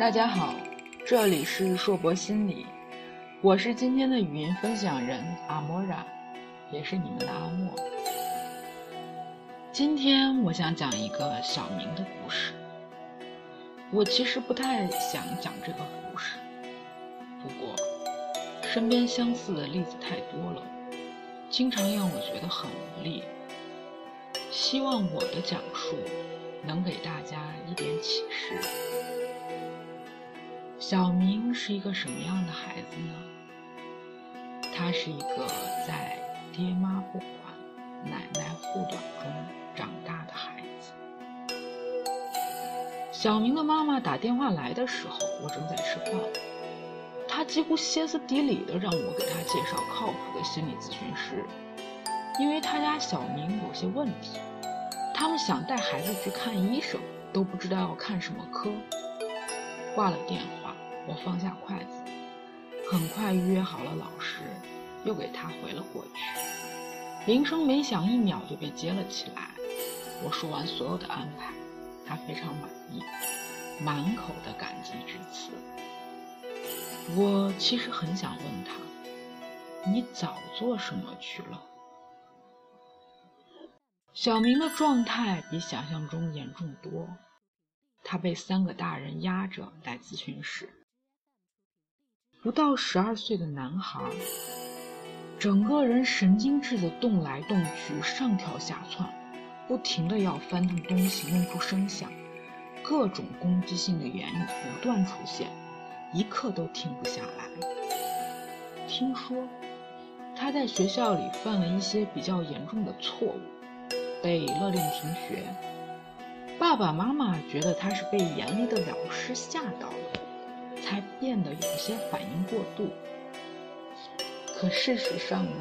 大家好，这里是硕博心理，我是今天的语音分享人阿莫然，也是你们的阿莫。今天我想讲一个小明的故事。我其实不太想讲这个故事，不过身边相似的例子太多了，经常让我觉得很无力。希望我的讲述能给大家一点启示。小明是一个什么样的孩子呢？他是一个在爹妈不管、奶奶护短中长大的孩子。小明的妈妈打电话来的时候，我正在吃饭。她几乎歇斯底里的让我给她介绍靠谱的心理咨询师，因为他家小明有些问题，他们想带孩子去看医生，都不知道要看什么科。挂了电话，我放下筷子，很快预约好了老师，又给他回了过去。铃声没响一秒就被接了起来。我说完所有的安排，他非常满意，满口的感激之词。我其实很想问他：“你早做什么去了？”小明的状态比想象中严重多。他被三个大人压着来咨询室。不到十二岁的男孩，整个人神经质的动来动去，上跳下窜，不停的要翻腾东西，弄出声响，各种攻击性的言语不断出现，一刻都停不下来。听说他在学校里犯了一些比较严重的错误，被勒令停学。爸爸妈妈觉得他是被严厉的老师吓到了，才变得有些反应过度。可事实上呢，